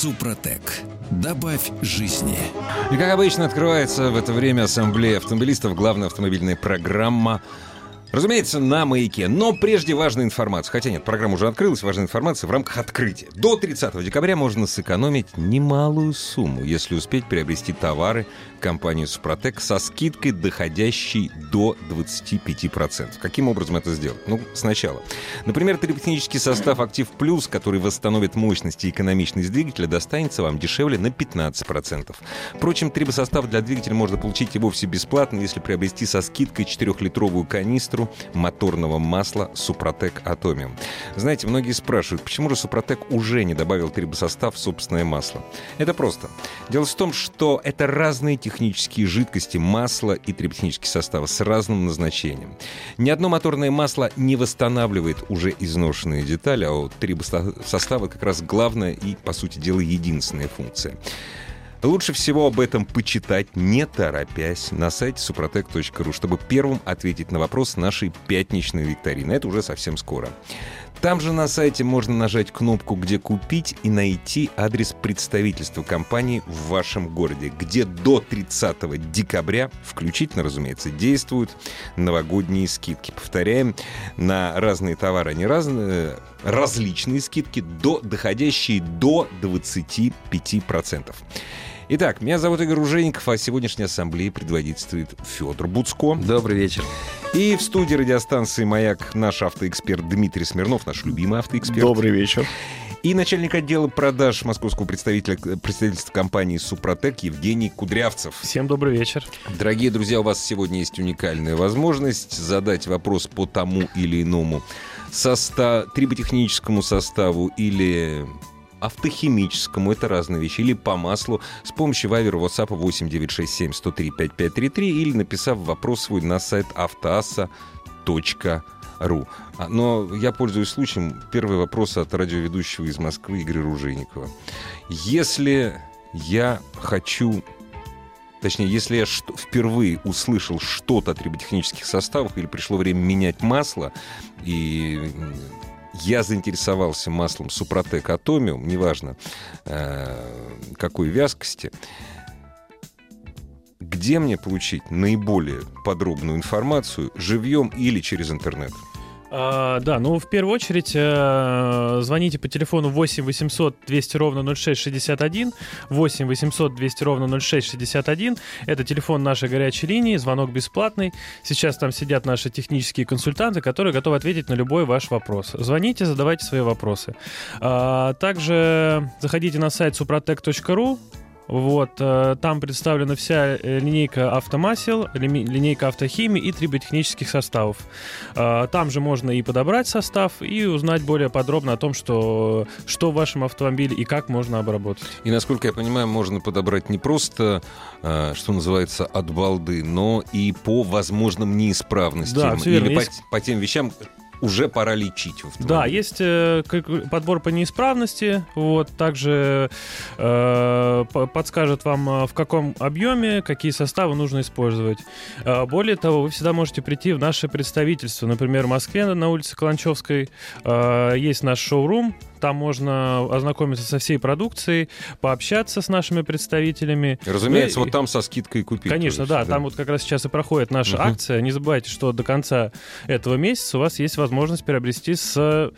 Супротек. Добавь жизни. И как обычно открывается в это время Ассамблея автомобилистов, главная автомобильная программа Разумеется, на маяке. Но прежде важная информация. Хотя нет, программа уже открылась, важная информация в рамках открытия. До 30 декабря можно сэкономить немалую сумму, если успеть приобрести товары компании «Супротек» со скидкой, доходящей до 25%. Каким образом это сделать? Ну, сначала. Например, триботехнический состав «Актив Плюс», который восстановит мощность и экономичность двигателя, достанется вам дешевле на 15%. Впрочем, трибосостав для двигателя можно получить и вовсе бесплатно, если приобрести со скидкой 4-литровую канистру литру моторного масла «Супротек Атомиум». Знаете, многие спрашивают, почему же «Супротек» уже не добавил трибосостав в собственное масло? Это просто. Дело в том, что это разные технические жидкости, масло и триботехнические составы с разным назначением. Ни одно моторное масло не восстанавливает уже изношенные детали, а у трибосостава как раз главная и, по сути дела, единственная функция. Лучше всего об этом почитать, не торопясь, на сайте suprotec.ru, чтобы первым ответить на вопрос нашей пятничной викторины. Это уже совсем скоро. Там же на сайте можно нажать кнопку «Где купить» и найти адрес представительства компании в вашем городе, где до 30 декабря, включительно, разумеется, действуют новогодние скидки. Повторяем, на разные товары, не разные, различные скидки, до, доходящие до 25%. Итак, меня зовут Игорь Ужеников, а сегодняшней ассамблее предводительствует Федор Буцко. Добрый вечер. И в студии радиостанции «Маяк» наш автоэксперт Дмитрий Смирнов, наш любимый автоэксперт. Добрый вечер. И начальник отдела продаж московского представителя, представительства компании «Супротек» Евгений Кудрявцев. Всем добрый вечер. Дорогие друзья, у вас сегодня есть уникальная возможность задать вопрос по тому или иному состав, триботехническому составу или автохимическому, это разные вещи, или по маслу с помощью вайвера WhatsApp 8967 103 5533 или написав вопрос свой на сайт автоаса.ру. А, но я пользуюсь случаем. Первый вопрос от радиоведущего из Москвы Игоря Ружейникова. Если я хочу Точнее, если я впервые услышал что-то о триботехнических составах или пришло время менять масло, и я заинтересовался маслом Супротек Атомиум, неважно э, какой вязкости, где мне получить наиболее подробную информацию, живьем или через интернет? А, да, ну в первую очередь э, звоните по телефону 8 800 200 ровно 0661, 8 800 200 ровно 0661. Это телефон нашей горячей линии, звонок бесплатный. Сейчас там сидят наши технические консультанты, которые готовы ответить на любой ваш вопрос. Звоните, задавайте свои вопросы. А, также заходите на сайт suprotec.ru, вот, э, там представлена вся э, линейка автомасел, линейка автохимии и триботехнических составов. Э, там же можно и подобрать состав, и узнать более подробно о том, что, что в вашем автомобиле и как можно обработать. И, насколько я понимаю, можно подобрать не просто, что называется, от балды, но и по возможным неисправностям. Да, верно. Или Есть... по, по тем вещам, уже пора лечить в Да, есть э, подбор по неисправности, вот, также э, подскажет вам, э, в каком объеме, какие составы нужно использовать. Э, более того, вы всегда можете прийти в наше представительство, например, в Москве на улице Каланчевской э, есть наш шоурум, там можно ознакомиться со всей продукцией, пообщаться с нашими представителями. Разумеется, ну, вот там со скидкой купить. Конечно, да, да. Там вот как раз сейчас и проходит наша угу. акция. Не забывайте, что до конца этого месяца у вас есть возможность приобрести с э,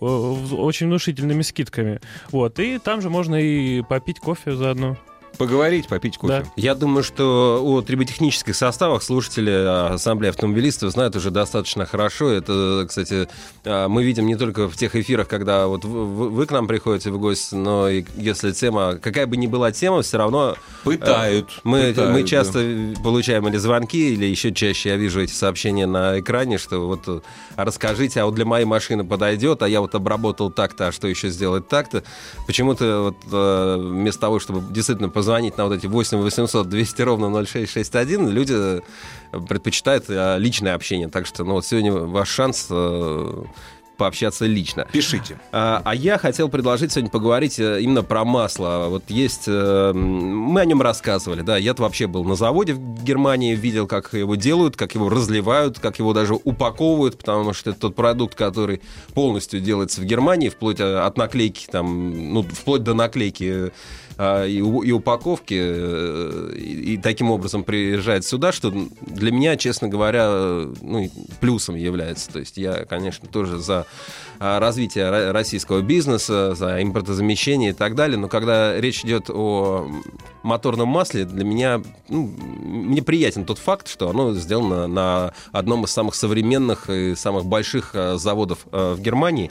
очень внушительными скидками. Вот, и там же можно и попить кофе заодно. Поговорить, попить кофе. Да. Я думаю, что о триботехнических составах слушатели а, Ассамблеи автомобилистов знают уже достаточно хорошо. Это, кстати, а, мы видим не только в тех эфирах, когда вот вы к нам приходите в гости, но и если тема, какая бы ни была тема, все равно... Пытают. Мы, пытают, мы часто да. получаем или звонки, или еще чаще я вижу эти сообщения на экране, что вот расскажите, а вот для моей машины подойдет, а я вот обработал так-то, а что еще сделать так-то. Почему-то вот вместо того, чтобы действительно позвонить на вот эти 8 800 200 ровно 0661, люди предпочитают э, личное общение. Так что, ну, вот сегодня ваш шанс э, пообщаться лично. Пишите. А, а я хотел предложить сегодня поговорить э, именно про масло. Вот есть... Э, мы о нем рассказывали, да. Я-то вообще был на заводе в Германии, видел, как его делают, как его разливают, как его даже упаковывают, потому что это тот продукт, который полностью делается в Германии, вплоть от наклейки, там, ну, вплоть до наклейки а, и, и упаковки, э, и, и таким образом приезжает сюда, что для меня, честно говоря, ну, плюсом является. То есть я, конечно, тоже за а, развитие российского бизнеса, за импортозамещение и так далее, но когда речь идет о моторном масле, для меня ну, мне приятен тот факт, что оно сделано на одном из самых современных и самых больших а, заводов в Германии.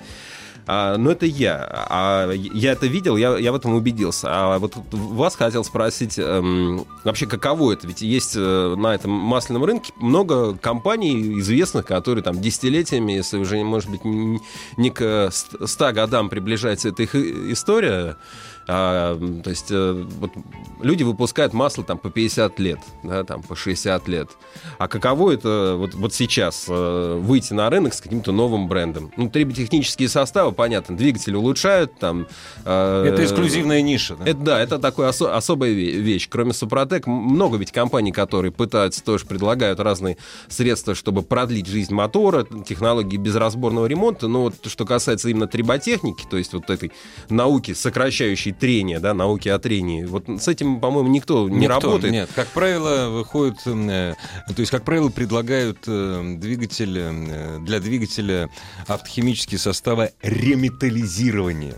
А, но это я. А я это видел, я, я в этом убедился. А вот вас хотел спросить, эм, вообще каково это? Ведь есть э, на этом масляном рынке много компаний известных, которые там десятилетиями, если уже, может быть, не к 100 годам приближается эта их история, а, то есть э, вот, люди выпускают масло там по 50 лет, да, там по 60 лет. А каково это вот, вот сейчас э, выйти на рынок с каким-то новым брендом? Ну, триботехнические составы, понятно, двигатели улучшают. Там, э, это эксклюзивная ниша. Да, это, да, это такая осо- особая вещь. Кроме Супротек, много ведь компаний, которые пытаются тоже предлагают разные средства, чтобы продлить жизнь мотора, технологии безразборного ремонта. Но вот что касается именно триботехники, то есть вот этой науки, сокращающей трения, да, науки о трении. Вот с этим, по-моему, никто не никто, работает. Нет, как правило, выходит, э, то есть, как правило, предлагают э, двигатель, э, для двигателя автохимические составы реметаллизирования.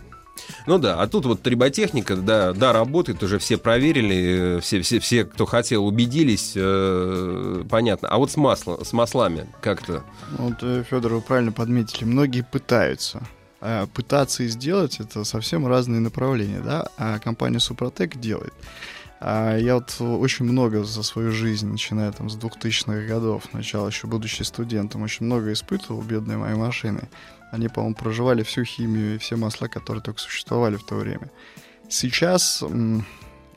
Ну да, а тут вот триботехника, да, да, работает, уже все проверили, все, все, все кто хотел, убедились, э, понятно. А вот с маслом, с маслами как-то? Вот, Федор, вы правильно подметили, многие пытаются. Э, пытаться и сделать это совсем разные направления, да, а компания Супротек делает. А я вот очень много за свою жизнь, начиная там с 2000-х годов, начала еще будучи студентом, очень много испытывал бедные мои машины. Они, по-моему, проживали всю химию и все масла, которые только существовали в то время. Сейчас,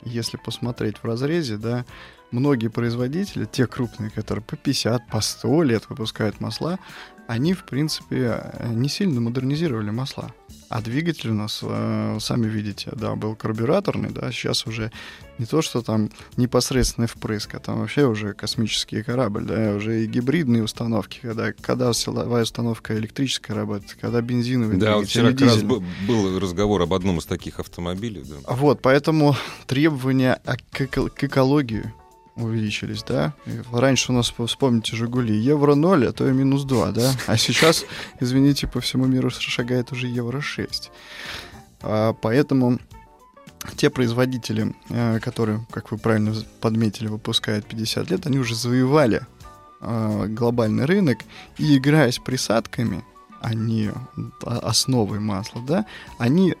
если посмотреть в разрезе, да, многие производители, те крупные, которые по 50, по 100 лет выпускают масла, они, в принципе, не сильно модернизировали масла. А двигатель у нас, э, сами видите, да, был карбюраторный, да, сейчас уже не то, что там непосредственный впрыск, а там вообще уже космический корабль, да, уже и гибридные установки, когда, когда силовая установка электрическая работает, когда бензиновый да, вот вчера как раз был, был разговор об одном из таких автомобилей. Да. Вот, поэтому требования к, к экологии увеличились, да? Раньше у нас, вспомните, Жигули евро 0, а то и минус 2, да? А сейчас, извините, по всему миру шагает уже евро 6. А, поэтому те производители, э, которые, как вы правильно подметили, выпускают 50 лет, они уже завоевали а, глобальный рынок, и играя с присадками, они основой масла, да, они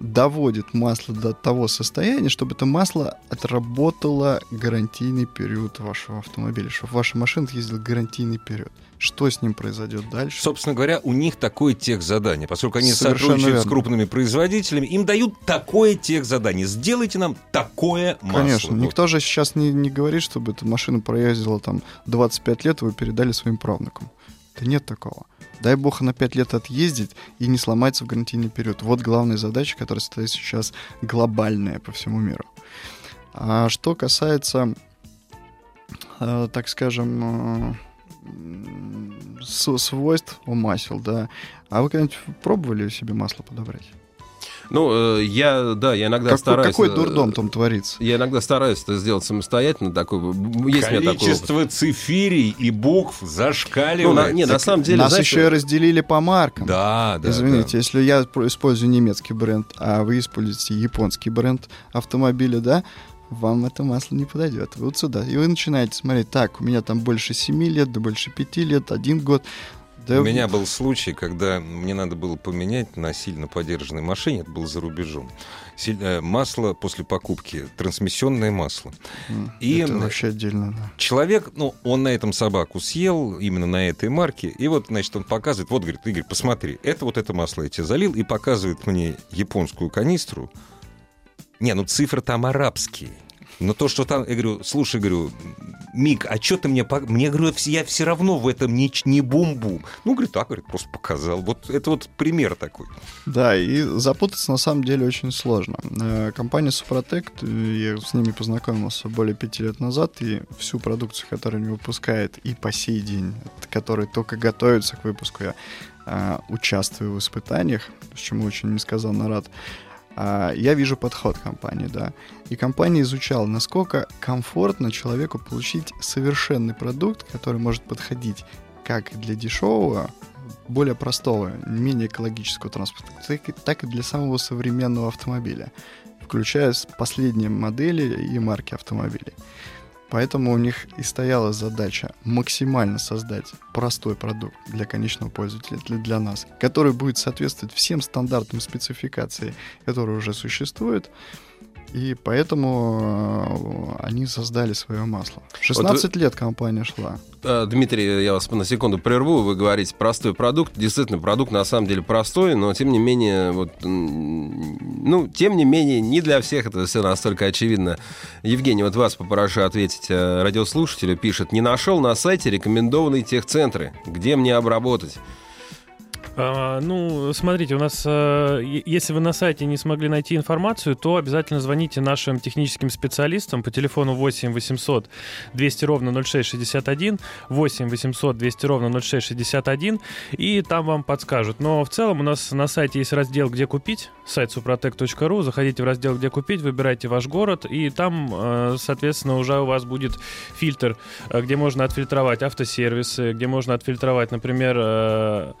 доводит масло до того состояния, чтобы это масло отработало гарантийный период вашего автомобиля, чтобы ваша машина ездила гарантийный период. Что с ним произойдет дальше? Собственно говоря, у них такое техзадание. Поскольку они Совершенно сотрудничают верно. с крупными производителями, им дают такое техзадание. Сделайте нам такое масло. Конечно. Вот. Никто же сейчас не, не говорит, чтобы эта машина проездила там 25 лет, и вы передали своим правнукам. Да нет такого. Дай бог на 5 лет отъездить и не сломается в гарантийный период. Вот главная задача, которая стоит сейчас глобальная по всему миру. А что касается, э, так скажем, э, свойств у масел, да. А вы когда-нибудь пробовали себе масло подобрать? Ну, э, я, да, я иногда как, стараюсь... Какой э, дурдом там творится? Я иногда стараюсь это сделать самостоятельно. Такой, есть Количество такой... цифирий и букв зашкаливает. Ну, на, нет, на самом деле... Нас знаете... еще и разделили по маркам. Да, да. Извините, да. если я использую немецкий бренд, а вы используете японский бренд автомобиля, да, вам это масло не подойдет. Вот сюда. И вы начинаете смотреть, так, у меня там больше 7 лет, да больше 5 лет, один год. Да. У меня был случай, когда мне надо было поменять на сильно подержанной машине, это было за рубежом, э, масло после покупки, трансмиссионное масло. И это вообще отдельно, да. Человек, ну, он на этом собаку съел, именно на этой марке, и вот, значит, он показывает, вот, говорит, Игорь, посмотри, это вот это масло я тебе залил, и показывает мне японскую канистру, Не, ну цифры там арабские. Но то, что там, я говорю, слушай, говорю, Мик, а что ты мне... пок-» Мне, говорю, я все равно в этом не, не бум-бум. Ну, говорит, так, говорит, просто показал. Вот это вот пример такой. Да, и запутаться на самом деле очень сложно. Э, Компания Супротек, э, я с ними познакомился более пяти лет назад, и всю продукцию, которую они выпускают и по сей день, которые только готовятся к выпуску, я э, участвую в испытаниях, с чему очень несказанно рад. А, Я вижу подход компании, да. И компания изучала, насколько комфортно человеку получить совершенный продукт, который может подходить как для дешевого, более простого, менее экологического транспорта, так и, для самого современного автомобиля, включая последние модели и марки автомобилей. Поэтому у них и стояла задача максимально создать простой продукт для конечного пользователя, для, для нас, который будет соответствовать всем стандартам спецификации, которые уже существуют. И поэтому э, они создали свое масло. 16 лет компания шла. А, Дмитрий, я вас на секунду прерву. Вы говорите, простой продукт. Действительно, продукт на самом деле простой, но тем не менее, вот, ну, тем не менее, не для всех это все настолько очевидно. Евгений, вот вас попрошу ответить. Э, Радиослушателю пишет, не нашел на сайте рекомендованные техцентры. Где мне обработать? А, ну, смотрите, у нас, э, если вы на сайте не смогли найти информацию, то обязательно звоните нашим техническим специалистам по телефону 8 800 200 ровно 0661, 8 800 200 ровно 0661, и там вам подскажут. Но в целом у нас на сайте есть раздел «Где купить», сайт suprotec.ru, заходите в раздел «Где купить», выбирайте ваш город, и там, э, соответственно, уже у вас будет фильтр, э, где можно отфильтровать автосервисы, где можно отфильтровать, например,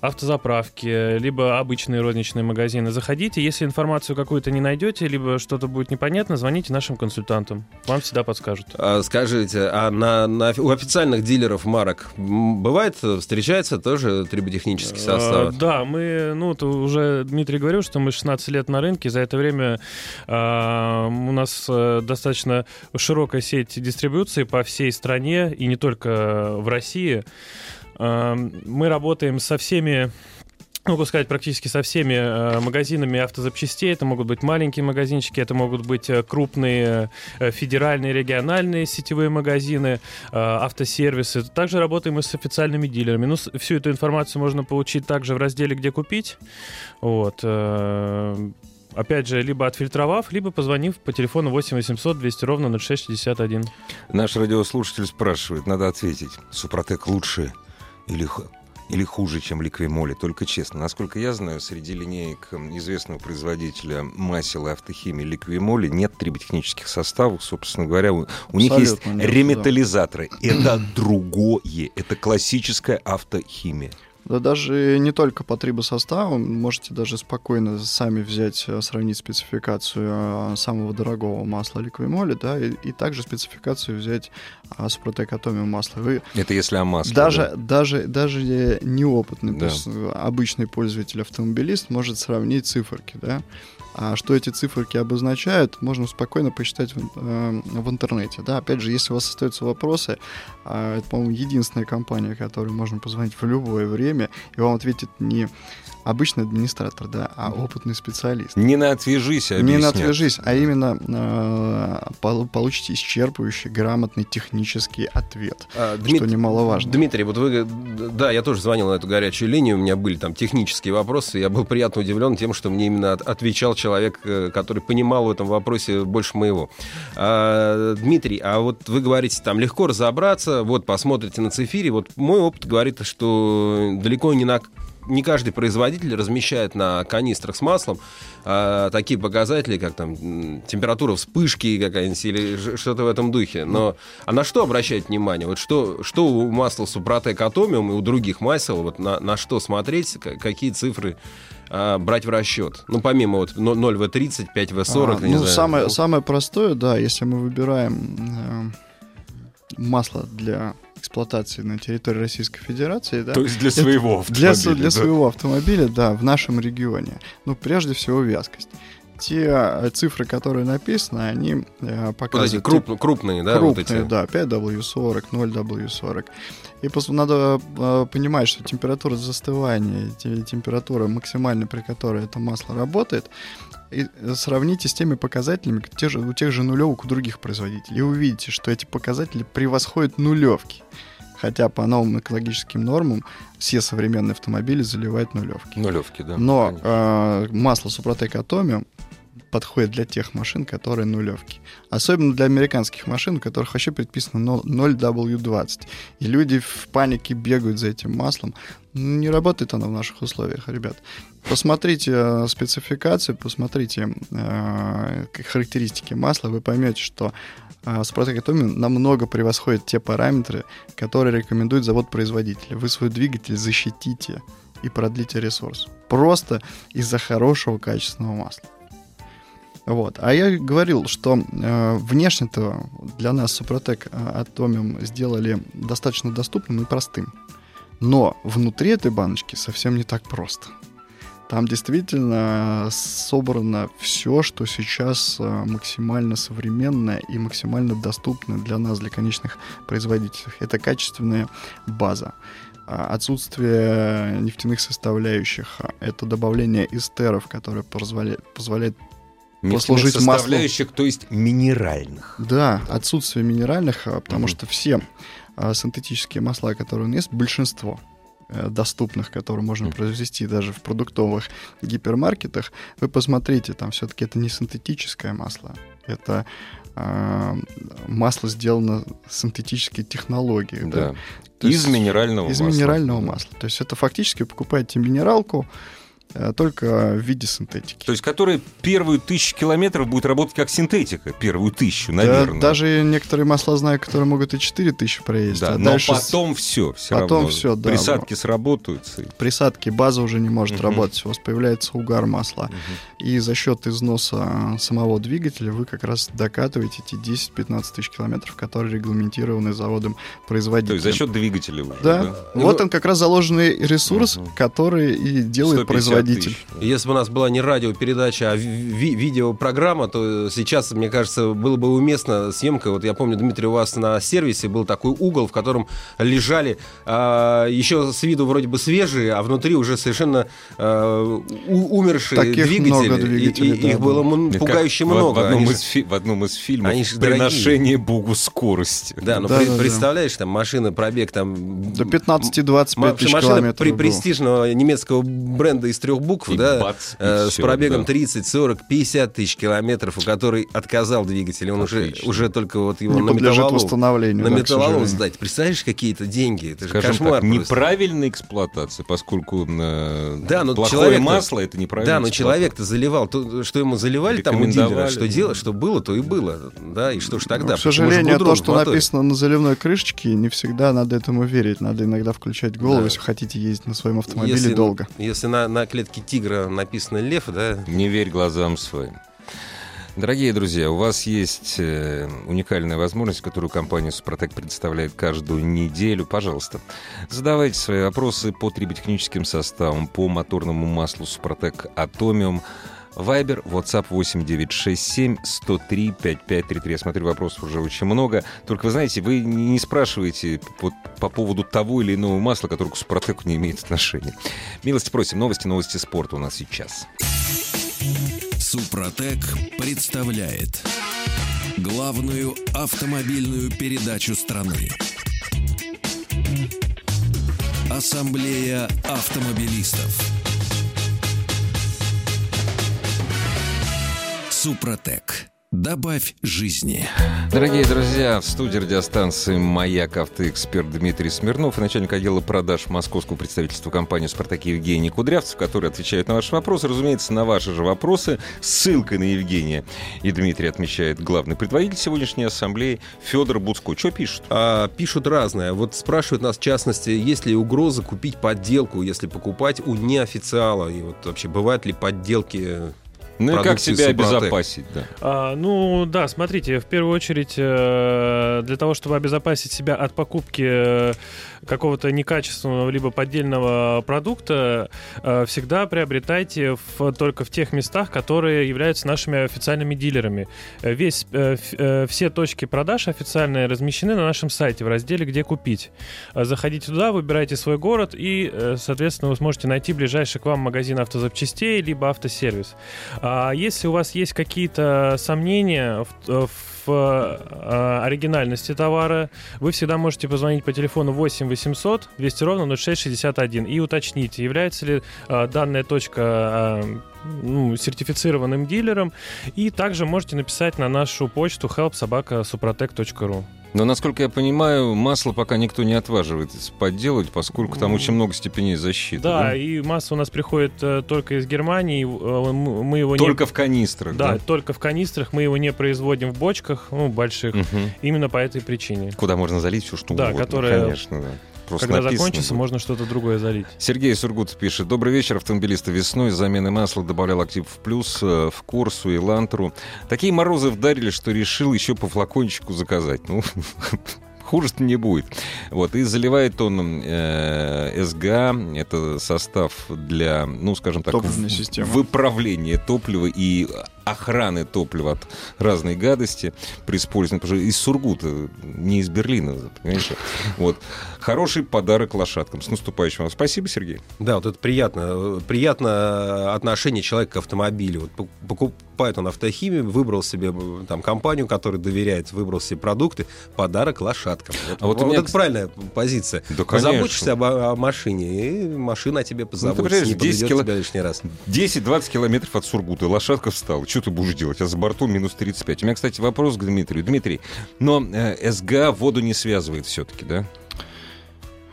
автозаправки, либо обычные розничные магазины. Заходите, если информацию какую-то не найдете, либо что-то будет непонятно, звоните нашим консультантам. Вам всегда подскажут. А, Скажите, а на, на- у официальных дилеров марок бывает, встречается тоже триботехнический состав? Э, Да, мы, ну, то уже Дмитрий говорил, что мы 16 лет на рынке. За это время э, у нас э, достаточно широкая сеть дистрибуции по всей стране и не только в России. Э, мы работаем со всеми могу сказать, практически со всеми э, магазинами автозапчастей. Это могут быть маленькие магазинчики, это могут быть э, крупные э, федеральные, региональные сетевые магазины, автосервисы. Также работаем и с официальными дилерами. Ну, всю эту информацию можно получить также в разделе «Где купить». Вот. Опять же, либо отфильтровав, либо позвонив по телефону 8 800 200 ровно 0661. Наш радиослушатель спрашивает, надо ответить, Супротек лучше или, или хуже, чем Ликвимоли? Только честно. Насколько я знаю, среди линеек известного производителя масел и автохимии Ликвимоли нет триботехнических составов. Собственно говоря, у, у них есть нет, да. реметаллизаторы. Это другое. Это классическая автохимия. Да даже не только по трибосоставу, можете даже спокойно сами взять, э, сравнить спецификацию э, самого дорогого масла ликвимоли, да, и, и также спецификацию взять а, Супротек Атомиум масла. Вы Это если о масле. даже, даже, даже э, неопытный, Да. то есть, э, обычный пользователь автомобилист может сравнить циферки, да. А что эти циферки обозначают, можно спокойно посчитать в, э, в интернете. Да? Опять же, если у вас остаются вопросы, а, это, по-моему, единственная компания, которой можно позвонить в любое время, и вам ответит не обычный администратор, да, а опытный специалист. Не на отвяжись, а Не на объяснят. отвяжись, а именно э, пол- получите исчерпывающий, грамотный технический ответ, А, что Дмит- немаловажно. Дмитрий, вот вы, да, я тоже звонил на эту горячую линию, у меня были там технические вопросы, я был приятно удивлен тем, что мне именно от- отвечал человек, э, который понимал в этом вопросе больше моего. А, Дмитрий, а вот вы говорите, там легко разобраться, вот посмотрите на цифире, вот мой опыт говорит, что далеко не на не каждый производитель размещает на канистрах с маслом а, такие показатели, как там температура вспышки какая-нибудь или что-то в этом духе. Но а на что обращать внимание? Вот что, что у масла Супротек Атомиум и у других масел, вот на, на что смотреть, какие цифры а, брать в расчет? Ну, помимо вот 0В30, 5В40, А, не ну, знаю. самое, самое простое, да, если мы выбираем э, масло для эксплуатации на территории Российской Федерации, да, То есть для своего для, автомобиля. с- для да. своего автомобиля, да, в нашем регионе. Ну, прежде всего, вязкость. Те э, цифры, которые написаны, они э, Вот эти показывают... круп- крупные, да, вот крупные, эти. да, 5W40, 0W40. И пос- надо э, понимать, что температура застывания, те- температура максимальная, при которой это масло работает, и сравните с теми показателями те же, у тех же нулевок у других производителей. И увидите, что эти показатели превосходят нулевки. Хотя по новым экологическим нормам все современные автомобили заливают нулевки. Нулевки, да. Но э, масло Супротек Atomium подходит для тех машин, которые нулевки. Особенно для американских машин, у которых вообще предписано 0W20. И люди в панике бегают за этим маслом. Ну, не работает оно в наших условиях, ребят. Посмотрите э, спецификацию, посмотрите э, характеристики масла, вы поймете, что э, Супротек Atomium намного превосходит те параметры, которые рекомендует завод-производитель. Вы свой двигатель защитите и продлите ресурс. Просто из-за хорошего качественного масла. Вот. А я говорил, что э, внешне-то для нас Супротек э, Atomium сделали достаточно доступным и простым. Но внутри этой баночки совсем не так просто. Там действительно собрано все, что сейчас э, максимально современное и максимально доступно для нас, для конечных производителей. Это качественная база а отсутствие нефтяных составляющих, это добавление эстеров, которые позволяет, позволяет послужить составляющих, маслу. то есть минеральных. Да, отсутствие минеральных, а, потому mm что все а, синтетические масла, которые у нас есть, большинство э, доступных, которые можно произвести даже в продуктовых гипермаркетах, вы посмотрите, там все-таки это не синтетическое масло, это э, масло сделано синтетической технологией. Да. да? Из минерального из масла. Из минерального масла. То есть это фактически вы покупаете минералку, Э, только в виде синтетики. То есть, которая первую тысячу километров будет работать как синтетика, первую тысячу, наверное. Да, даже некоторые масла знаю, которые могут и четыре тысячи проесть. Да, а но дальше потом все, все потом равно. все, да. Присадки сработаются. Присадки, база уже не может угу. работать, у вас появляется угар масла. Угу. И за счет износа самого двигателя вы как раз докатываете эти 10-15 тысяч километров, которые регламентированы заводом производителем. То есть за счет двигателя уже, да. да? Вот ну, он как раз заложенный ресурс, угу. который и делает производитель производитель. Если бы у нас была не радиопередача, а ви- видеопрограмма, то сейчас, мне кажется, было бы уместно съемка. Вот я помню, Дмитрий, у вас на сервисе был такой угол, в котором лежали а, еще с виду вроде бы свежие, а внутри уже совершенно а, умершие Таких двигатели. Много двигателей и, да, их было пугающе как много. В, в, одном из фи- в одном из фильмов Они «Приношение Богу скорости». Да, но да, при, да, представляешь, там машина, пробег там... До 15-25 тысяч машина километров. При, престижного немецкого бренда из трех букв, и да, бац, э, с пробегом да. 30, 40, 50 тысяч километров, у которой отказал двигатель. Он уже, уже только вот его не на металлолом, восстановлению, на да, металлолом сдать. Представляешь, какие-то деньги? Это Скажем же кошмар так, неправильная эксплуатация, поскольку э, да, но плохое человек масло это неправильно. Да, но человек-то заливал, то, что ему заливали там у дилера, что делать, что было, то и было. Да, и что ж тогда? Ну, к сожалению, то, что написано на заливной крышечке, не всегда надо этому верить. Надо иногда включать голову, да. если хотите ездить на своем автомобиле если, долго. Если на, на клетке тигра написано лев, да? Не верь глазам своим. Дорогие друзья, у вас есть э, уникальная возможность, которую компания «Супротек» предоставляет каждую неделю. Пожалуйста, задавайте свои вопросы по триботехническим составам, по моторному маслу «Супротек Атомиум». Вайбер, WhatsApp 8967 103 5533. Я смотрю, вопросов уже очень много. Только вы знаете, вы не спрашиваете вот по поводу того или иного масла, которое к Супротеку не имеет отношения. Милости просим. Новости, новости спорта у нас сейчас. Супротек представляет главную автомобильную передачу страны. Ассамблея автомобилистов. Супротек. Добавь жизни. Дорогие друзья, в студии радиостанции «Маяк» автоэксперт Дмитрий Смирнов и начальник отдела продаж московского представительства компании «Спартак» Евгений Кудрявцев, который отвечает на ваши вопросы. Разумеется, на ваши же вопросы ссылкой на Евгения и Дмитрий отмечает главный предводитель сегодняшней ассамблеи Федор Буцко. Что пишут? А, пишут разное. Вот спрашивают нас, в частности, есть ли угроза купить подделку, если покупать у неофициала? И вот вообще бывают ли подделки ну и как себя обезопасить, да? А, ну да, смотрите, в первую очередь э, для того, чтобы обезопасить себя от покупки э, какого-то некачественного либо поддельного продукта, э, всегда приобретайте в, только в тех местах, которые являются нашими официальными дилерами. Весь, все точки продаж официальные размещены на нашем сайте в разделе «Где купить». Заходите туда, выбирайте свой город и, соответственно, вы сможете найти ближайший к вам магазин автозапчастей либо автосервис. А если у вас есть какие-то сомнения в, в э, оригинальности товара, вы всегда можете позвонить по телефону 8 800 200 ровно 0661 и уточнить, является ли э, данная точка э, ну, сертифицированным дилером. И также можете написать на нашу почту helpsobaka.suprotec.ru. Но, насколько я понимаю, масло пока никто не отваживается подделать, поскольку там очень много степеней защиты. Да, Да, и масло у нас приходит э, только из Германии. э, мы его Только не... в канистрах, Да, да? только в канистрах. Мы его не производим в бочках, ну, больших. Мгм. Именно по этой причине. Куда можно залить все, что Да, угодно. которое- Конечно, да. Просто Когда написано закончится, будет. можно что-то другое залить. Сергей Сургут пишет. Добрый вечер, автомобилисты. Весной замены масла добавлял актив в плюс э, в Корсу и Лантру. Такие морозы вдарили, что решил еще по флакончику заказать. Ну, хуже-то не будет. Вот, и заливает он э, СГА, это состав для, ну, скажем так, в- системы. выправления топлива и охраны топлива от разной гадости при использовании, потому что из Сургута, не из Берлина, понимаешь? Вот. Хороший подарок лошадкам. С наступающим вам. Спасибо, Сергей. Да, вот это приятно. Приятно отношение человека к автомобилю. Вот пок- покупает он автохимию, выбрал себе э, там компанию, которой доверяет, выбрал себе продукты, подарок лошадкам. Вот, А вот у вот меня, это правильная позиция. Да, конечно. Позаботишься об, о машине, и машина о тебе позаботится, представляешь, не 10 подведет кило- тебя лишний раз. 10-20 километров от Сургута. Лошадка встала. Что ты будешь делать? А за бортом минус 35. У меня, кстати, вопрос к Дмитрию. Дмитрий, но э, СГА воду не связывает все-таки, да?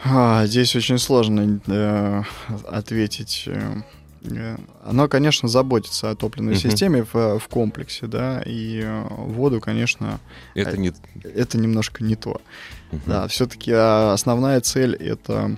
А, здесь очень сложно э, ответить. э, Оно, конечно, заботится о топливной Мгм. системе в, в комплексе, да, и э, воду, конечно, Это А- не... это немножко не то. Мгм. Да, все-таки основная цель это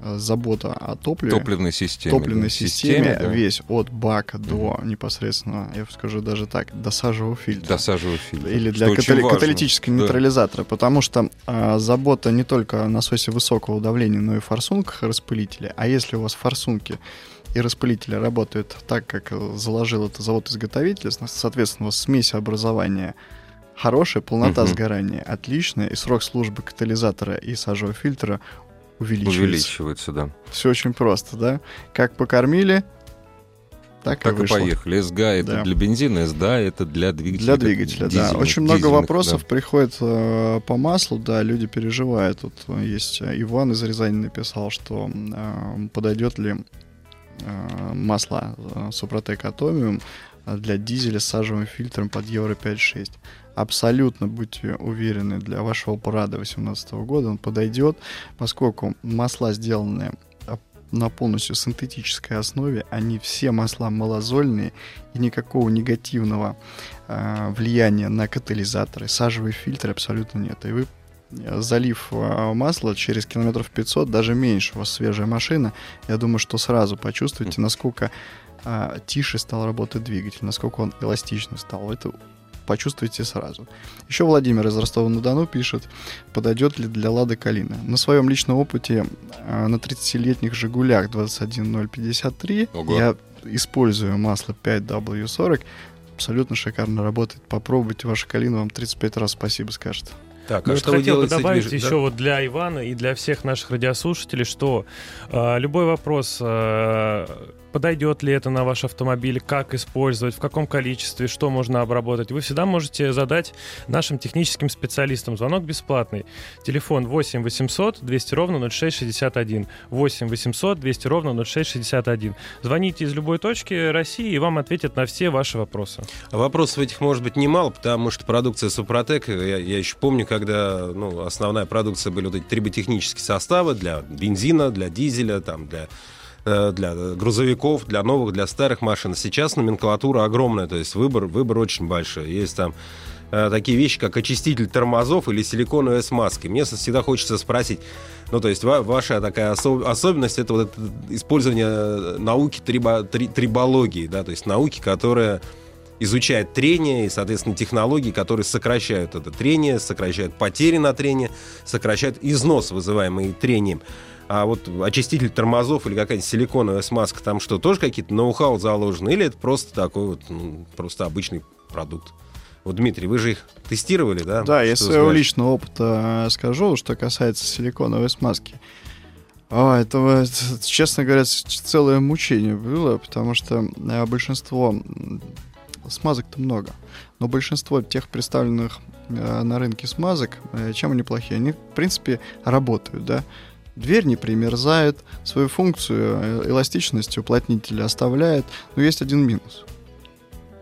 э, забота о топливе. Топливной системе. топливной да. системе, да. весь от бака до непосредственно, я скажу даже так, до сажевого фильтра. Досаживаю фильтр. Или Что для катали- важно. каталитического Да. нейтрализатора, потому что а, забота не только о насосе высокого давления, но и форсунках и распылителе. А если у вас форсунки и распылители работают так, как заложил это завод-изготовитель, соответственно, у вас смесь образования хорошая, полнота Мгм. сгорания отличная, и срок службы катализатора и сажевого фильтра увеличивается. Увеличивается, да. Все очень просто, да? Как покормили, так, Так и и вышло. поехали. СГА это Да. для бензина, СДА это для двигателя. Для двигателя, да. Очень много вопросов да. приходит э, по маслу, да, люди переживают. Тут э, есть э, Иван из Рязани написал, что э, подойдет ли э, масло э, Супротек Атомиум э, для дизеля с сажевым фильтром под Евро 5.6. Абсолютно будьте уверены, для вашего парада 2018 года он подойдет, поскольку масла сделаны э, на полностью синтетической основе, они все масла малозольные, и никакого негативного э, влияния на катализаторы, сажевый фильтр абсолютно нет. И вы залив э, масла через километров 500, даже меньше, у вас свежая машина, я думаю, что сразу почувствуете, насколько э, тише стал работать двигатель, насколько он эластичный стал. Это почувствуете сразу. Еще Владимир из Ростова-на-Дону пишет, подойдет ли для Лады Калина. На своем личном опыте э, на 30-летних Жигулях 21053 Ого. я использую масло 5W40, абсолютно шикарно работает. Попробуйте вашу Калину, вам 35 раз спасибо скажет. Так, Ну, а вот что вы хотел бы этими добавить же- еще да? вот для Ивана и для всех наших радиослушателей, что э, любой вопрос, э, подойдет ли это на ваш автомобиль, как использовать, в каком количестве, что можно обработать, вы всегда можете задать нашим техническим специалистам. Звонок бесплатный. Телефон 8 800 200 ровно 0661. 8 800 200 ровно 0661. Звоните из любой точки России, и вам ответят на все ваши вопросы. Вопросов этих может быть немало, потому что продукция Супротек, я, я еще помню, когда ну, основная продукция были вот эти триботехнические составы для бензина, для дизеля, там, для, для грузовиков, для новых, для старых машин. Сейчас номенклатура огромная, то есть выбор, выбор очень большой. Есть там э, такие вещи, как очиститель тормозов или силиконовые смазки. Мне всегда хочется спросить, ну, то есть ва- ваша такая осо- особенность это вот это использование э, науки трибо- три- трибологии, да, то есть науки, которая изучает трение и, соответственно, технологии, которые сокращают это трение, сокращают потери на трение, сокращают износ, вызываемый трением. А вот очиститель тормозов или какая-нибудь силиконовая смазка, там что, тоже какие-то ноу-хау заложены? Или это просто такой вот, ну, просто обычный продукт? Вот, Дмитрий, вы же их тестировали, да? Да, Что вы своего личного опыта скажу, что касается силиконовой смазки. О, это, честно говоря, целое мучение было, потому что э, большинство смазок-то много, но большинство тех представленных э, на рынке смазок, э, чем они плохие? Они, в принципе, работают, да. Дверь не примерзает, свою функцию э, эластичности уплотнителя оставляет, но есть один минус.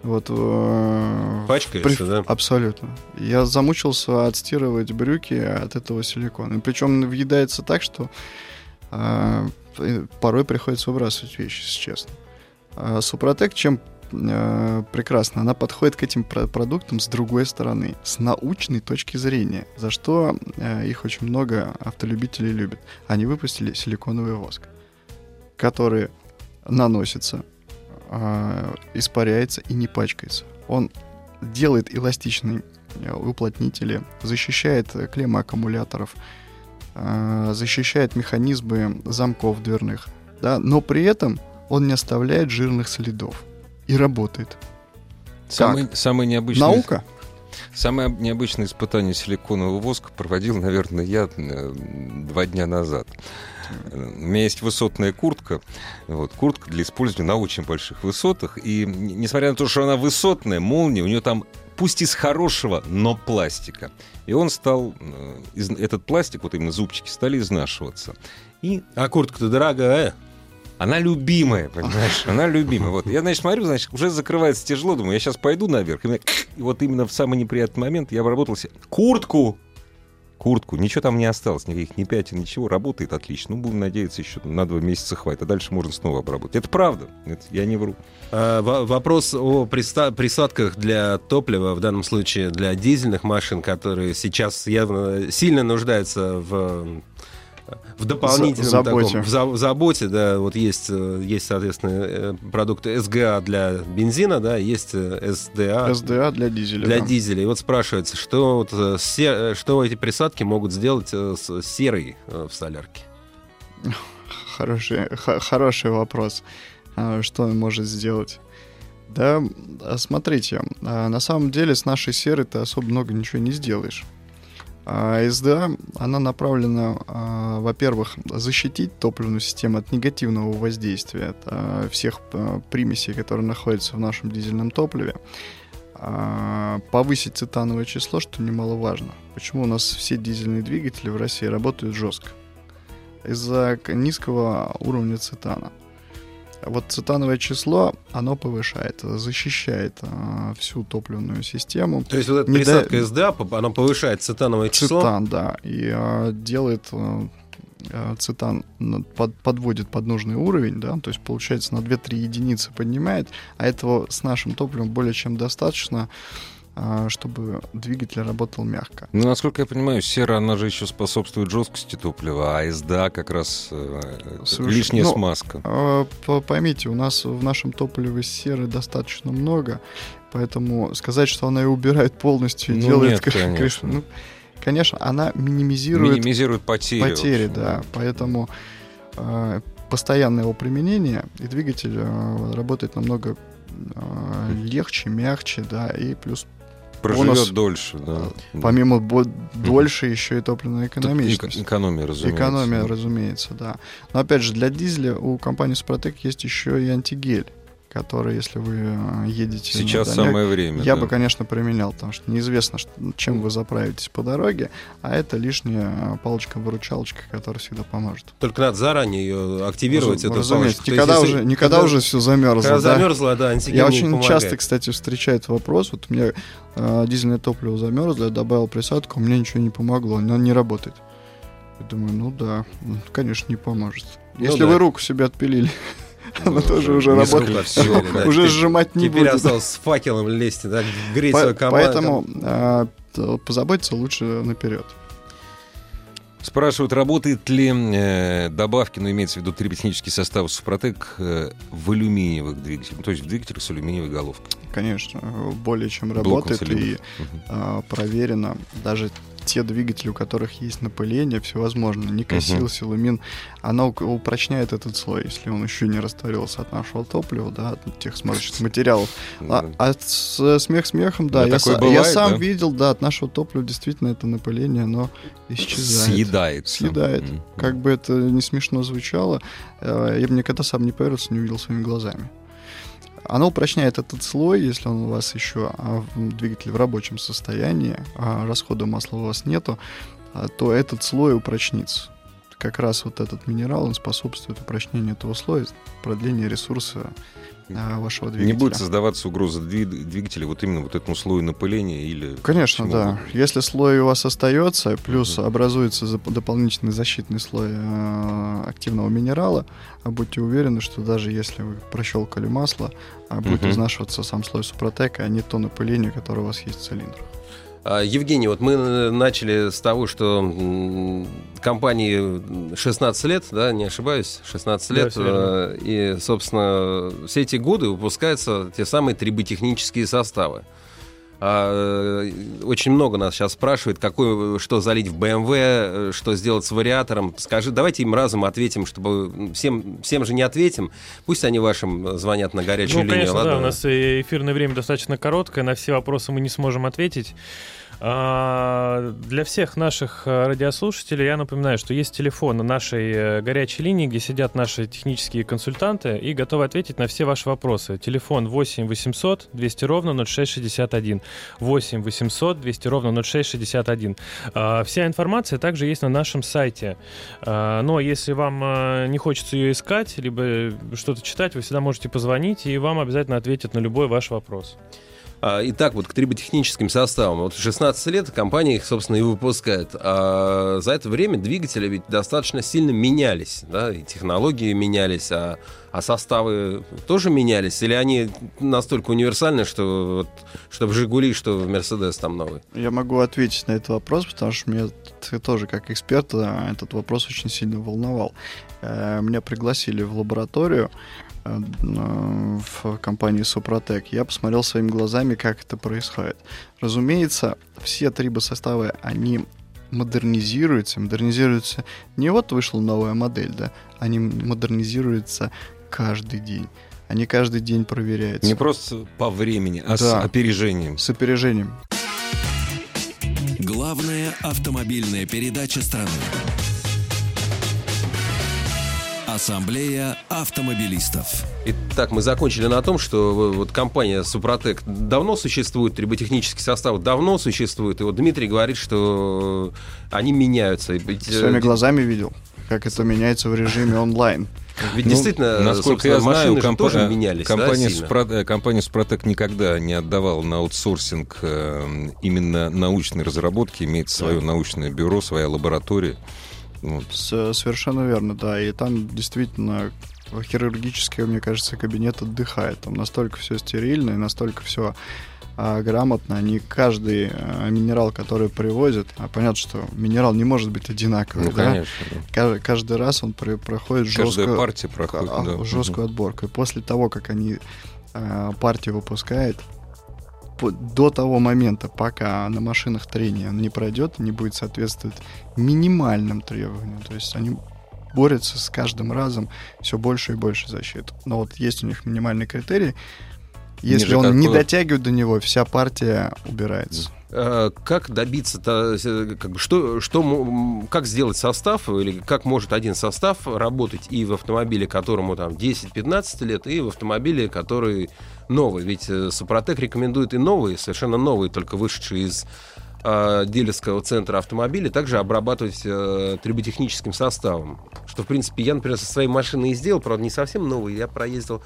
Вот, э, Пачкается, при- да? Абсолютно. Я замучился отстирывать брюки от этого силикона. И причем въедается так, что а, э, порой приходится выбрасывать вещи, если честно. А Супротек чем э, прекрасно, она подходит к этим про- продуктам с другой стороны, с научной точки зрения, за что э, их очень много автолюбителей любят. Они выпустили силиконовый воск, который наносится, а, испаряется и не пачкается. Он делает эластичные э, уплотнители, защищает э, клеммы аккумуляторов, э, защищает механизмы замков дверных, да, но при этом он не оставляет жирных следов и работает. Самый, самый необычный... Наука? Самое необычное испытание силиконового воска проводил, наверное, я э, два дня назад. Э, У меня есть высотная куртка, вот, куртка для использования на очень больших высотах, и несмотря на то, что она высотная, молния, у нее там пусть из хорошего, но пластика. И он стал, э, из- этот пластик, вот именно зубчики, стали изнашиваться. И А куртка-то дорогая. Она любимая, понимаешь? Она любимая. Вот. Я, значит, смотрю, значит, уже закрывается тяжело, думаю, я сейчас пойду наверх. И, мне и вот именно в самый неприятный момент я обработал себе куртку. Куртку. Ничего там не осталось, никаких ни пятен, ничего. Работает отлично. Ну, будем надеяться, еще на два месяца хватит. А дальше можно снова обработать. Это правда. Это я не вру. А, во- Вопрос о присадках для топлива, в данном случае для дизельных машин, которые сейчас явно сильно нуждаются в в дополнительном За- заботе. таком- в за- в заботе, да, вот есть, э, есть, соответственно, э, продукты СГА для бензина, да, есть э, СДА СДА для дизеля. для да. дизеля. И вот спрашивается, что, вот, се- что эти присадки могут сделать с серой в солярке? Хороший, хороший вопрос. А, Что он может сделать? Да, а, смотрите, а, на самом деле с нашей серой ты особо много ничего не сделаешь. А СДА, она направлена, а, во-первых, защитить топливную систему от негативного воздействия от а, всех а, примесей, которые находятся в нашем дизельном топливе, повысить цитановое число, что немаловажно. Почему у нас все дизельные двигатели в России работают жестко? Из-за низкого уровня цитана. Вот цитановое число, оно повышает, защищает а, всю топливную систему. То есть вот эта Не присадка да- СДА, она повышает цитановое число? Цитан, да, и а, делает а, а, цитан под- подводит под нужный уровень, да, то есть получается на 2-3 единицы поднимает, а этого с нашим топливом более чем достаточно, чтобы двигатель работал мягко. Ну, насколько я понимаю, сера, она же еще способствует жесткости топлива, а СДА как раз э, Совершенно- лишняя ну, смазка. А, по- Поймите, у нас в нашем топливе серы достаточно много, поэтому сказать, что она и убирает полностью и Ну, делает... нет, конечно. ну, конечно, она минимизирует Минимизирует потери. потери, да. Поэтому э, постоянное его применение, и двигатель работает намного легче, мягче, да, и плюс Проживет бонус, дольше, да. Помимо бо- дольше еще и топливная экономичность. эко- Экономия, разумеется. Экономия, да. разумеется, да. Но опять же, для дизеля у компании Супротек есть еще и антигель, который, если вы э, едете... Сейчас дальняк, самое время. Я да. бы, конечно, применял, потому что неизвестно, чем вы заправитесь по дороге, а это лишняя палочка-выручалочка, которая всегда поможет. Только надо заранее ее активировать, Разу- эту разумеется, палочку. Есть, никогда если- уже, никогда когда- уже все замерзло. Когда да. замерзла, да, Я очень помогает. часто, кстати, встречает вопрос, вот у меня э, дизельное топливо замерзло, я добавил присадку, у меня ничего не помогло, оно не работает. Я думаю, ну да, конечно, не поможет. Ну Если да. вы руку себе отпилили, она тоже уже работает. Уже Теперь- сжимать не Теперь будет. осталось с факелом лезть, да, греть свою команду. Поэтому т- позаботиться лучше наперед. Спрашивают, работает ли э, добавки, ну, имеется в виду триботехнический состав Супротек э, в алюминиевых двигателях, ну, то есть в двигателях с алюминиевой головкой. Конечно, более чем Блоком работает и э, проверено. Даже те двигатели, у которых есть напыление, всевозможно, никосил, Мгм. силумин, оно упрочняет этот слой, если он еще не растворился от нашего топлива, да, от тех смазочных материалов. А, а с- смех смехом, да, я, бывает, я сам да? видел, да, от нашего топлива действительно это напыление, оно исчезает. Съедает. Съедает. Мгм. Как бы это не смешно звучало, э, я бы никогда сам не поверил, не увидел своими глазами. Оно упрочняет этот слой, если он у вас еще а, двигатель в рабочем состоянии, а расхода масла у вас нету, а, то этот слой упрочнится. Как раз вот этот минерал, он способствует упрочнению этого слоя, продлению ресурса а, вашего двигателя. Не будет создаваться угроза дви- двигателя вот именно вот этому слою напыления или... Конечно, да. угодно. Если слой у вас остается, плюс Мгм. образуется дополнительный защитный слой э, активного минерала, а будьте уверены, что даже если вы прощелкали масло, а будет Мгм. изнашиваться сам слой супротека, а не то напыление, которое у вас есть в цилиндрах. А, Евгений, вот мы э, начали с того, что компании 16 лет, да, не ошибаюсь, 16 Да, лет, верно. э, и, собственно, все эти годы выпускаются те самые триботехнические составы. А, э, очень много нас сейчас спрашивает, какой, что залить в BMW, э, что сделать с вариатором. Скажи, давайте им разом ответим, чтобы всем, всем же не ответим. Пусть они вашим звонят на горячую Ну, линию. конечно, ладно? да, у нас эфирное время достаточно короткое, на все вопросы мы не сможем ответить. А, Для всех наших э, радиослушателей я напоминаю, что есть телефон нашей э, горячей линии, где сидят наши технические консультанты и готовы ответить на все ваши вопросы. Телефон 8 800 200 ровно 0661. 8 800 200 ровно 0661. А, Вся информация также есть на нашем сайте. А, Но если вам э, не хочется ее искать, либо что-то читать, вы всегда можете позвонить, и вам обязательно ответят на любой ваш вопрос. А, Итак, вот к триботехническим составам. Вот в 16 лет компания их, собственно, и выпускает. А за это время двигатели ведь достаточно сильно менялись. Да? И технологии менялись, а, а составы тоже менялись? Или они настолько универсальны, что, вот, что в «Жигули», что в «Мерседес» там новый? Я могу ответить на этот вопрос, потому что т- тоже как эксперта этот вопрос очень сильно волновал. Э, Меня пригласили в лабораторию в компании Супротек. Я посмотрел своими глазами, как это происходит. Разумеется, все трибосоставы, они модернизируются. Модернизируются не вот вышла новая модель, да, они модернизируются каждый день. Они каждый день проверяются. Не просто по времени, а с Да. опережением. С опережением. Главная автомобильная передача страны. Ассамблея автомобилистов. Итак, мы закончили на том, что вот компания Супротек давно существует, триботехнический состав давно существует, и вот Дмитрий говорит, что они меняются. Ведь, э, Своими глазами видел, как это меняется в режиме онлайн. Ведь Ну, действительно, насколько я знаю, компа- тоже менялись, компания, да? Спро- э, компания Супротек никогда не отдавала на аутсорсинг э, именно научной разработки, имеет свое научное бюро, своя лаборатория. Вот. С- совершенно верно, да. И там действительно хирургический, мне кажется, кабинет отдыхает. Там настолько все стерильно и настолько все грамотно. Они каждый а, минерал, который привозят, а понятно, что минерал не может быть одинаковый, Ну, да? конечно. Каждый, каждый раз он при- проходит Каждая жесткую, партия проходит. а, да. жесткую отборку. И после того, как они а, партию выпускают, до того момента, пока на машинах трение не пройдет, не будет соответствовать минимальным требованиям. То есть они борются с каждым разом все больше и больше защиты. Но вот есть у них минимальный критерий. Если Ниже он не какого? дотягивает до него, вся партия убирается. Э, Как добиться, как, бы, что, что, как сделать состав, или как может один состав работать и в автомобиле, которому там 10-15 лет, и в автомобиле, который новый? Ведь э, Супротек рекомендует и новые, совершенно новые, только вышедшие из э, дилерского центра автомобиля, также обрабатывать э, триботехническим составом. Что, в принципе, я, например, со своей машиной и сделал, правда, не совсем новый, я проездил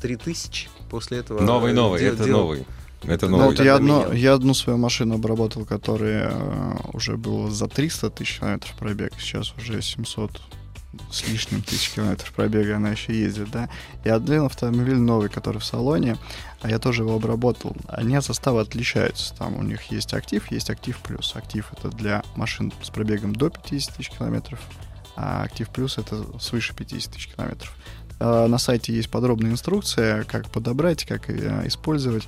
3000 после этого. Новый, э, новый, дел- это делал. новый. Это Ну, Ну, новый. вот я, одно- я одну свою машину обработал, которая э, уже была за 300 тысяч километров пробега, сейчас уже 700 с лишним тысяч километров пробега она еще ездит, да. И один автомобиль новый, который в салоне, а я тоже его обработал. Они от состава отличаются. Там у них есть актив, есть актив плюс. Актив это для машин с пробегом до 50 тысяч километров, а актив плюс это свыше 50 тысяч километров. Э, На сайте есть подробная инструкция, как подобрать, как э, использовать.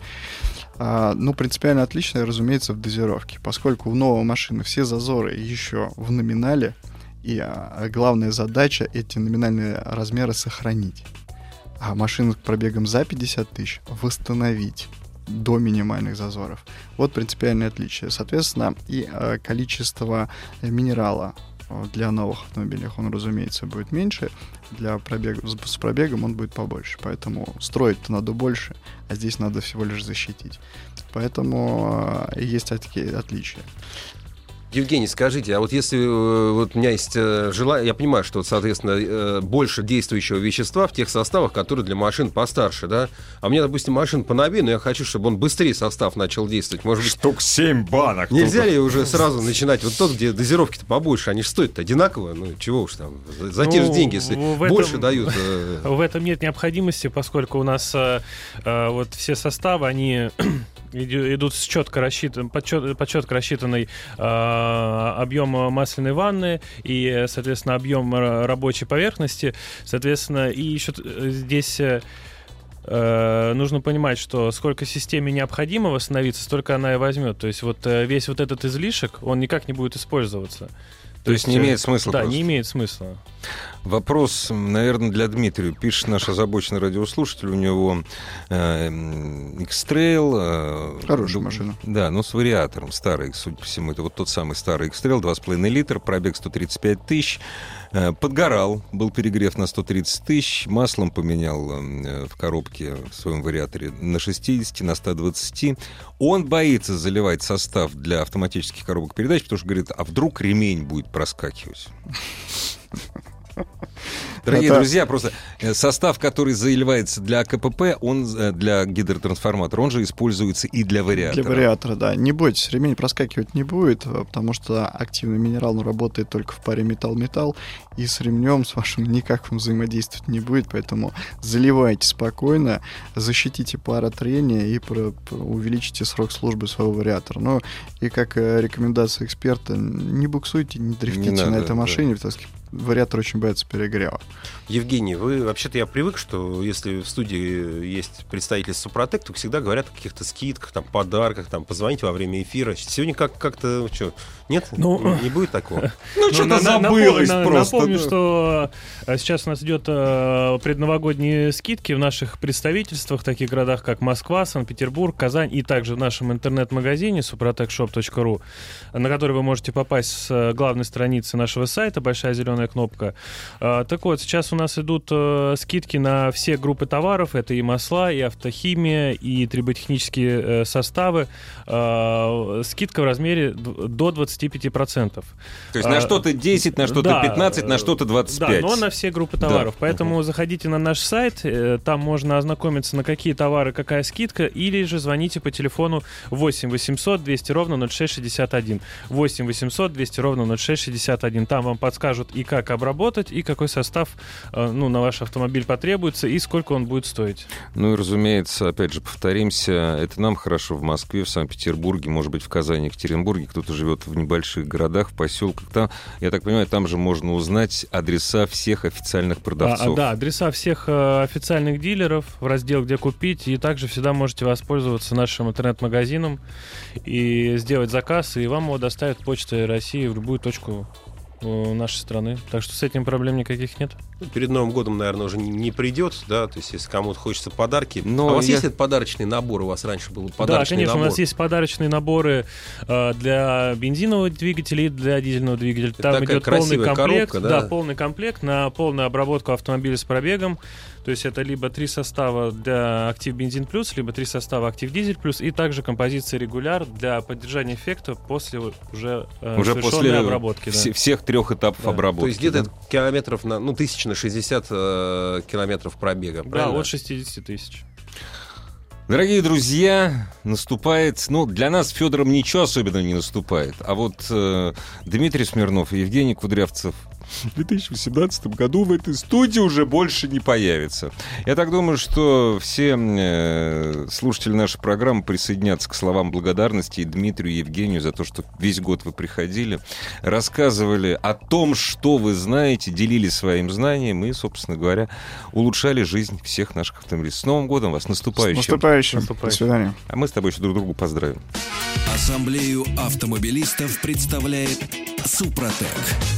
А, ну, принципиально отличное, разумеется, в дозировке, поскольку у новой машины все зазоры еще в номинале, и а, главная задача эти номинальные размеры сохранить. А машину с пробегом за 50 тысяч восстановить до минимальных зазоров. Вот принципиальное отличие. Соответственно, и э, количество минерала для новых автомобилей, он, разумеется, будет меньше. Для пробега, с пробегом он будет побольше. Поэтому строить надо больше, а здесь надо всего лишь защитить. Поэтому э, есть такие отличия. Евгений, скажите, а вот если э, вот у меня есть э, желание, я понимаю, что, соответственно, э, больше действующего вещества в тех составах, которые для машин постарше, да? А у меня, допустим, машина поновее, но я хочу, чтобы он быстрее состав начал действовать. Может быть, Штук 7 банок. нельзя ли уже сразу начинать вот тот, где дозировки-то побольше, они же стоят одинаково, ну чего уж там, за, за те же Ну, деньги, если в этом- больше дают. э, В этом нет необходимости, поскольку у нас э, э, вот все составы, они идут с четко рассчитан, под, чет- под четко рассчитанный э, объем масляной ванны и, соответственно, объем рабочей поверхности. Соответственно, и еще э, здесь э, э, нужно понимать, что сколько системе необходимо восстановиться, столько она и возьмет. То есть вот э, весь вот этот излишек, он никак не будет использоваться. То есть не э, имеет смысла Да, просто. не имеет смысла. Вопрос, наверное, для Дмитрия. Пишет наш озабоченный радиослушатель. У него э, X-Trail. э, Хорошая машина. Да, но с вариатором. Старый, судя по всему. Это вот тот самый старый X-Trail, 2,5 литра, пробег 135 тысяч. Э, Подгорал, был перегрев на 130 тысяч. Маслом поменял э, в коробке в своем вариаторе на 60, на 120. Он боится заливать состав для автоматических коробок передач, потому что говорит, а вдруг ремень будет проскакивать. Дорогие Это- друзья, просто э, состав, который заливается для КПП, он э, для гидротрансформатора, он же используется и для вариатора. Для вариатора, да. Не бойтесь, ремень проскакивать не будет, э, потому что активный минерал работает только в паре металл-металл, и с ремнем с вашим никак он взаимодействовать не будет, поэтому заливайте спокойно, защитите паротрение и про- про- увеличите срок службы своего вариатора. Ну, и как рекомендация эксперта, не буксуйте, не дрифтите надо, на этой да. машине, потому что вариатор очень боится перегрева. Евгений, вы вообще-то я привык, что если в студии есть представители Супротек, то всегда говорят о каких-то скидках, там, подарках, там, позвоните во время эфира. Сегодня как- как-то, что, нет? Ну, не, не будет такого? Ну, Ну, что-то забылось просто. Напомню, что э, сейчас у нас идет э, предновогодние скидки в наших представительствах, в таких городах, как Москва, Санкт-Петербург, Казань, и также в нашем интернет-магазине suprotecshop.ru, на который вы можете попасть с э, главной страницы нашего сайта, большая зеленая кнопка. Э, Так вот, сейчас у нас идут э, скидки на все группы товаров, это и масла, и автохимия, и триботехнические э, составы. Э, Скидка в размере до 25%. То есть на А, что-то 10, на что-то да, 15, на э, что-то Да, 25. но на все группы товаров. Да. Поэтому заходите на наш сайт, там можно ознакомиться, на какие товары какая скидка, или же звоните по телефону 8 800 200 ровно 0661. 8 800 200 ровно 0661. Там вам подскажут и как обработать, и какой состав э, ну, на ваш автомобиль потребуется, и сколько он будет стоить. Ну и, разумеется, опять же, повторимся, это нам хорошо в Москве, в Санкт-Петербурге, может быть, в Казани, Екатеринбурге, кто-то живет в небольших городах, в поселках. Там, я так понимаю, там же можно узнать адреса всех официальных А, продавцов. а, да, адреса всех э, официальных дилеров в раздел «Где купить», и также всегда можете воспользоваться нашим интернет-магазином и сделать заказ, и вам его доставят почтой России в любую точку нашей страны. Так что с этим проблем никаких нет. Перед Новым годом, наверное, уже не, не придет, да, то есть если кому-то хочется подарки. Но а у вас я- есть этот подарочный набор? У вас раньше был да, подарочный конечно, набор? у нас есть подарочные наборы э, для бензинового двигателя и для дизельного двигателя. Это Там такая идет полный комплект, коробка, да? полный комплект на полную обработку автомобиля с пробегом. То есть это либо три состава для Актив Бензин Плюс, либо три состава Актив Дизель Плюс, и также композиция регуляр для поддержания эффекта после уже, э, Уже после обработки. да. вс- всех трех этапов Да. обработки. То есть где-то да? километров на, ну, тысяч на 60 э, километров пробега, Да, правильно? от 60 тысяч. Дорогие друзья, наступает... Ну, для нас с Федором ничего особенного не наступает. А вот э, Дмитрий Смирнов и Евгений Кудрявцев в 2018 году в этой студии уже больше не появится. Я так думаю, что все э, слушатели нашей программы присоединятся к словам благодарности и Дмитрию и Евгению за то, что весь год вы приходили, рассказывали о том, что вы знаете, делились своим знанием и, собственно говоря, улучшали жизнь всех наших автомобилистов. С Новым годом вас, наступающим. С наступающим. Наступающим. До свидания. А мы с тобой еще друг другу поздравим. Ассамблею автомобилистов представляет Супротек.